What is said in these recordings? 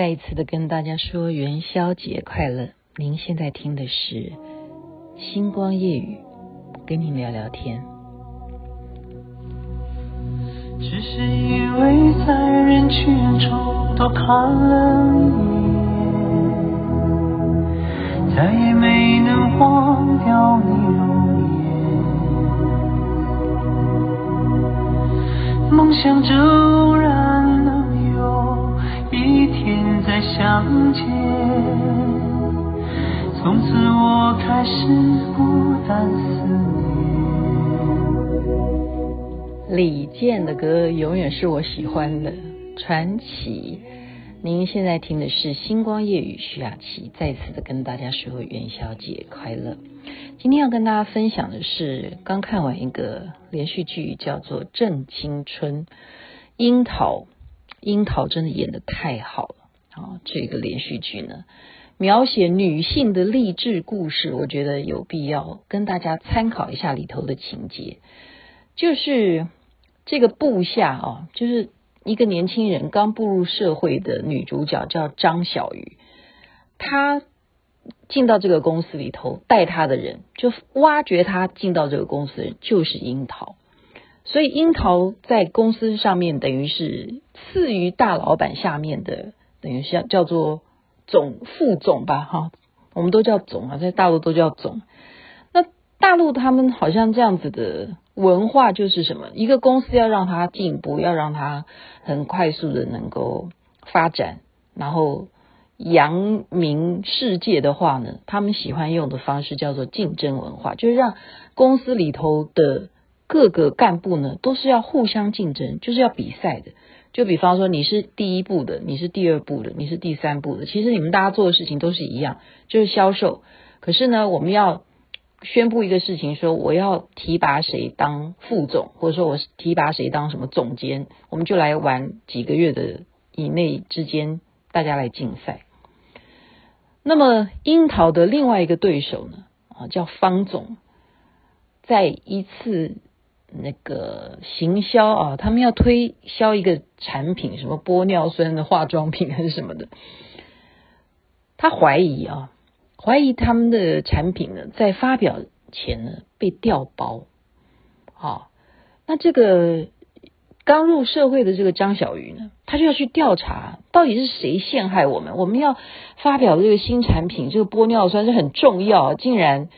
再一次的跟大家说元宵节快乐！您现在听的是星光夜语，跟您聊聊天。只是因为在人群中多看了一眼，再也没能忘掉你容颜，梦想着。从此我开始孤单思念。李健的歌永远是我喜欢的传奇。您现在听的是星光夜雨，徐雅琪再次的跟大家说元宵节快乐。今天要跟大家分享的是刚看完一个连续剧，叫做《正青春》，樱桃，樱桃真的演的太好了。这个连续剧呢，描写女性的励志故事，我觉得有必要跟大家参考一下里头的情节。就是这个部下啊，就是一个年轻人刚步入社会的女主角叫张小鱼，她进到这个公司里头，带她的人就挖掘她进到这个公司的人就是樱桃，所以樱桃在公司上面等于是次于大老板下面的。等于像叫做总副总吧，哈，我们都叫总啊，在大陆都叫总。那大陆他们好像这样子的文化就是什么？一个公司要让它进步，要让它很快速的能够发展，然后扬名世界的话呢，他们喜欢用的方式叫做竞争文化，就是让公司里头的各个干部呢都是要互相竞争，就是要比赛的。就比方说，你是第一步的，你是第二步的，你是第三步的。其实你们大家做的事情都是一样，就是销售。可是呢，我们要宣布一个事情，说我要提拔谁当副总，或者说我提拔谁当什么总监，我们就来玩几个月的以内之间，大家来竞赛。那么樱桃的另外一个对手呢，啊，叫方总，在一次。那个行销啊，他们要推销一个产品，什么玻尿酸的化妆品还是什么的。他怀疑啊，怀疑他们的产品呢，在发表前呢被调包。好，那这个刚入社会的这个张小鱼呢，他就要去调查，到底是谁陷害我们？我们要发表这个新产品，这个玻尿酸是很重要，竟然。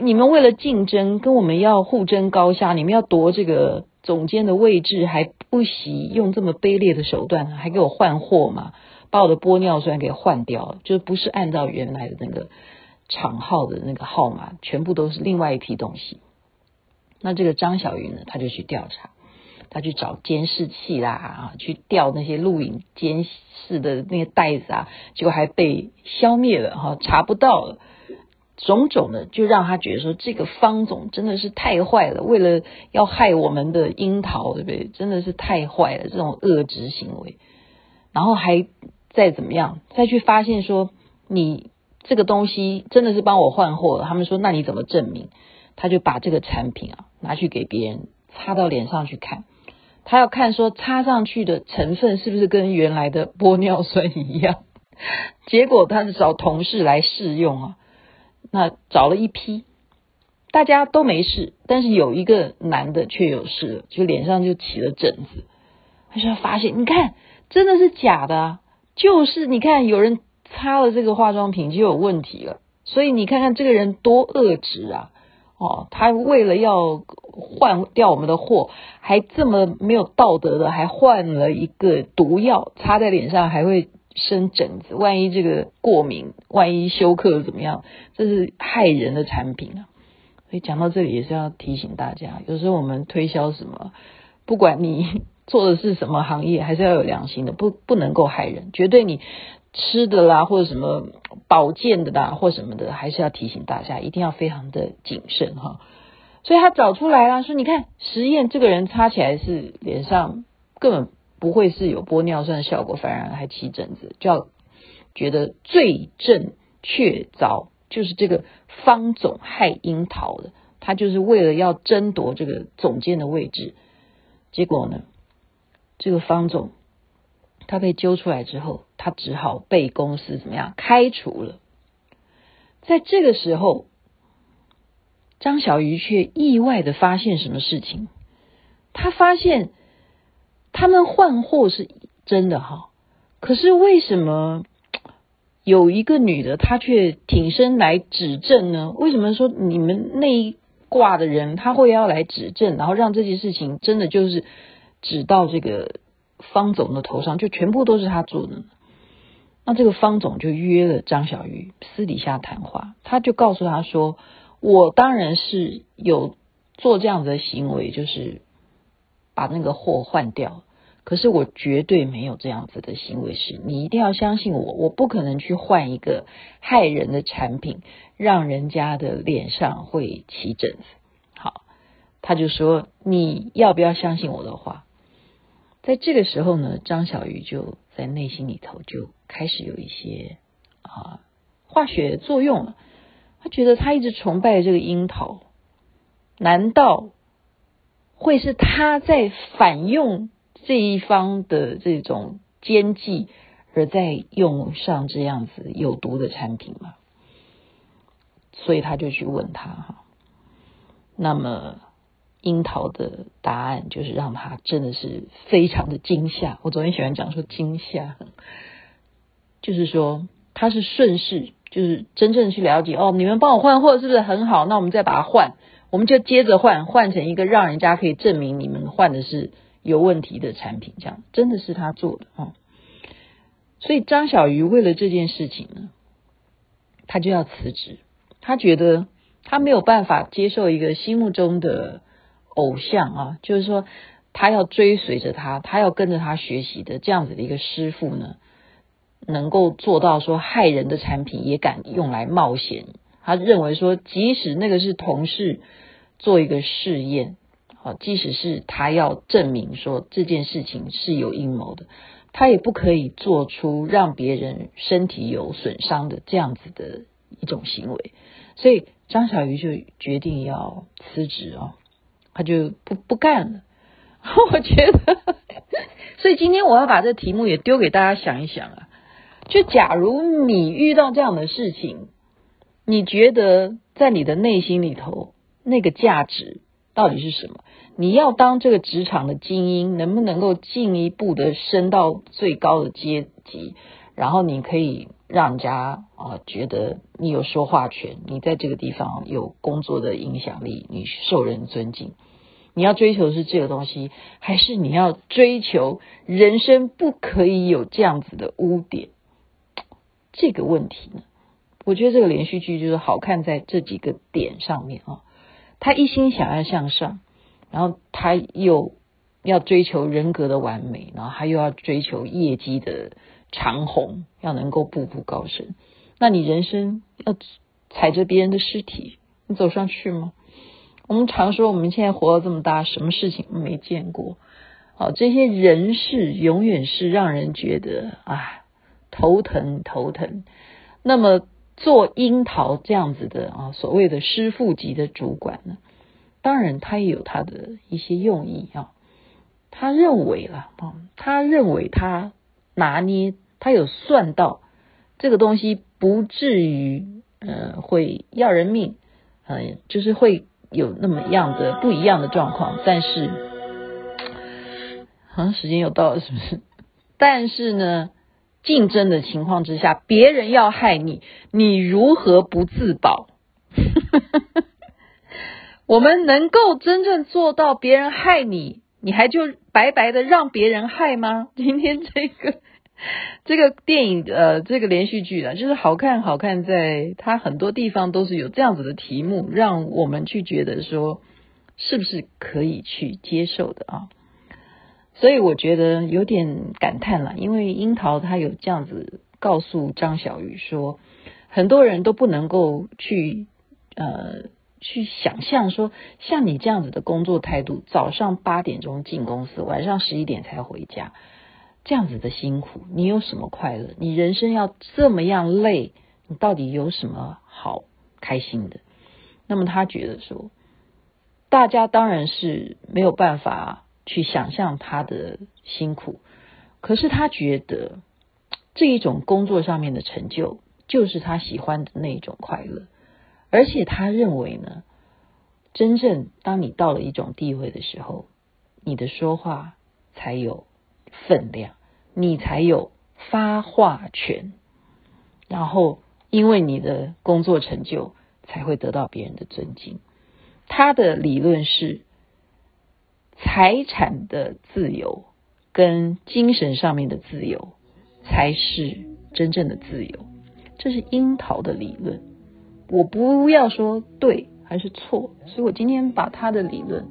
你们为了竞争，跟我们要互争高下，你们要夺这个总监的位置，还不惜用这么卑劣的手段，还给我换货嘛？把我的玻尿酸给换掉，就不是按照原来的那个厂号的那个号码，全部都是另外一批东西。那这个张小云呢，他就去调查，他去找监视器啦，啊，去调那些录影监视的那个袋子啊，结果还被消灭了哈，查不到了。种种的，就让他觉得说，这个方总真的是太坏了，为了要害我们的樱桃，对不对？真的是太坏了，这种恶质行为。然后还再怎么样，再去发现说，你这个东西真的是帮我换货了。他们说，那你怎么证明？他就把这个产品啊拿去给别人擦到脸上去看，他要看说擦上去的成分是不是跟原来的玻尿酸一样。结果他是找同事来试用啊。那找了一批，大家都没事，但是有一个男的却有事了，就脸上就起了疹子。他就发现，你看，真的是假的！就是你看，有人擦了这个化妆品就有问题了。所以你看看这个人多恶质啊！哦，他为了要换掉我们的货，还这么没有道德的，还换了一个毒药，擦在脸上还会。生疹子，万一这个过敏，万一休克怎么样？这是害人的产品啊！所以讲到这里也是要提醒大家，有时候我们推销什么，不管你做的是什么行业，还是要有良心的，不不能够害人。绝对你吃的啦，或者什么保健的啦，或什么的，还是要提醒大家，一定要非常的谨慎哈。所以他找出来了，说你看实验，这个人擦起来是脸上根本。不会是有玻尿酸的效果，反而还起疹子，就要觉得罪证确凿，就是这个方总害樱桃的，他就是为了要争夺这个总监的位置，结果呢，这个方总他被揪出来之后，他只好被公司怎么样开除了。在这个时候，张小鱼却意外的发现什么事情？他发现他们换货是真的哈，可是为什么有一个女的她却挺身来指证呢？为什么说你们那一挂的人他会要来指证，然后让这件事情真的就是指到这个方总的头上，就全部都是他做的呢？那这个方总就约了张小鱼私底下谈话，他就告诉他说：“我当然是有做这样子的行为，就是把那个货换掉。可是我绝对没有这样子的行为，是你一定要相信我，我不可能去换一个害人的产品，让人家的脸上会起疹子。”好，他就说：“你要不要相信我的话？”在这个时候呢，张小鱼就在内心里头就开始有一些啊化学作用了。他觉得他一直崇拜这个樱桃，难道会是他在反用这一方的这种奸计，而在用上这样子有毒的产品吗？所以他就去问他哈，那么。樱桃的答案就是让他真的是非常的惊吓。我昨天喜欢讲说惊吓，就是说他是顺势，就是真正去了解哦，你们帮我换货是不是很好？那我们再把它换，我们就接着换，换成一个让人家可以证明你们换的是有问题的产品，这样真的是他做的啊。所以张小鱼为了这件事情呢，他就要辞职，他觉得他没有办法接受一个心目中的。偶像啊，就是说他要追随着他，他要跟着他学习的这样子的一个师傅呢，能够做到说害人的产品也敢用来冒险。他认为说，即使那个是同事做一个试验，啊，即使是他要证明说这件事情是有阴谋的，他也不可以做出让别人身体有损伤的这样子的一种行为。所以张小鱼就决定要辞职哦。他就不不干了，我觉得，所以今天我要把这题目也丢给大家想一想啊。就假如你遇到这样的事情，你觉得在你的内心里头那个价值到底是什么？你要当这个职场的精英，能不能够进一步的升到最高的阶级？然后你可以让人家啊觉得你有说话权，你在这个地方有工作的影响力，你受人尊敬。你要追求的是这个东西，还是你要追求人生不可以有这样子的污点？这个问题呢，我觉得这个连续剧就是好看在这几个点上面啊。他一心想要向上，然后他又要追求人格的完美，然后他又要追求业绩的。长虹要能够步步高升，那你人生要踩着别人的尸体，你走上去吗？我们常说，我们现在活到这么大，什么事情没见过？好，这些人事永远是让人觉得啊头疼头疼。那么做樱桃这样子的啊，所谓的师傅级的主管呢，当然他也有他的一些用意啊。他认为了啊，他认为他拿捏。他有算到这个东西不至于呃会要人命，呃就是会有那么样的不一样的状况，但是好像时间又到了，是不是？但是呢，竞争的情况之下，别人要害你，你如何不自保？我们能够真正做到别人害你，你还就白白的让别人害吗？今天这个。这个电影呃，这个连续剧啊，就是好看，好看在它很多地方都是有这样子的题目，让我们去觉得说是不是可以去接受的啊？所以我觉得有点感叹了，因为樱桃他有这样子告诉张小雨说，很多人都不能够去呃去想象说，像你这样子的工作态度，早上八点钟进公司，晚上十一点才回家。这样子的辛苦，你有什么快乐？你人生要这么样累，你到底有什么好开心的？那么他觉得说，大家当然是没有办法去想象他的辛苦，可是他觉得这一种工作上面的成就，就是他喜欢的那一种快乐，而且他认为呢，真正当你到了一种地位的时候，你的说话才有分量，你才有发话权，然后因为你的工作成就，才会得到别人的尊敬。他的理论是，财产的自由跟精神上面的自由才是真正的自由。这是樱桃的理论，我不要说对还是错，所以我今天把他的理论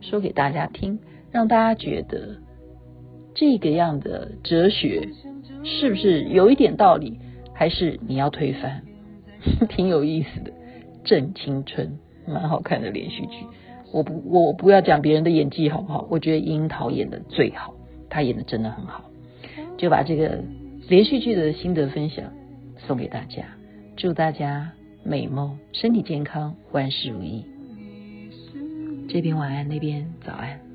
说给大家听，让大家觉得这个样的哲学是不是有一点道理，还是你要推翻？挺有意思的，正青春，蛮好看的连续剧。我不，我不要讲别人的演技好不好？我觉得樱桃演的最好，她演的真的很好。就把这个连续剧的心得分享送给大家，祝大家美梦，身体健康，万事如意。这边晚安，那边早安。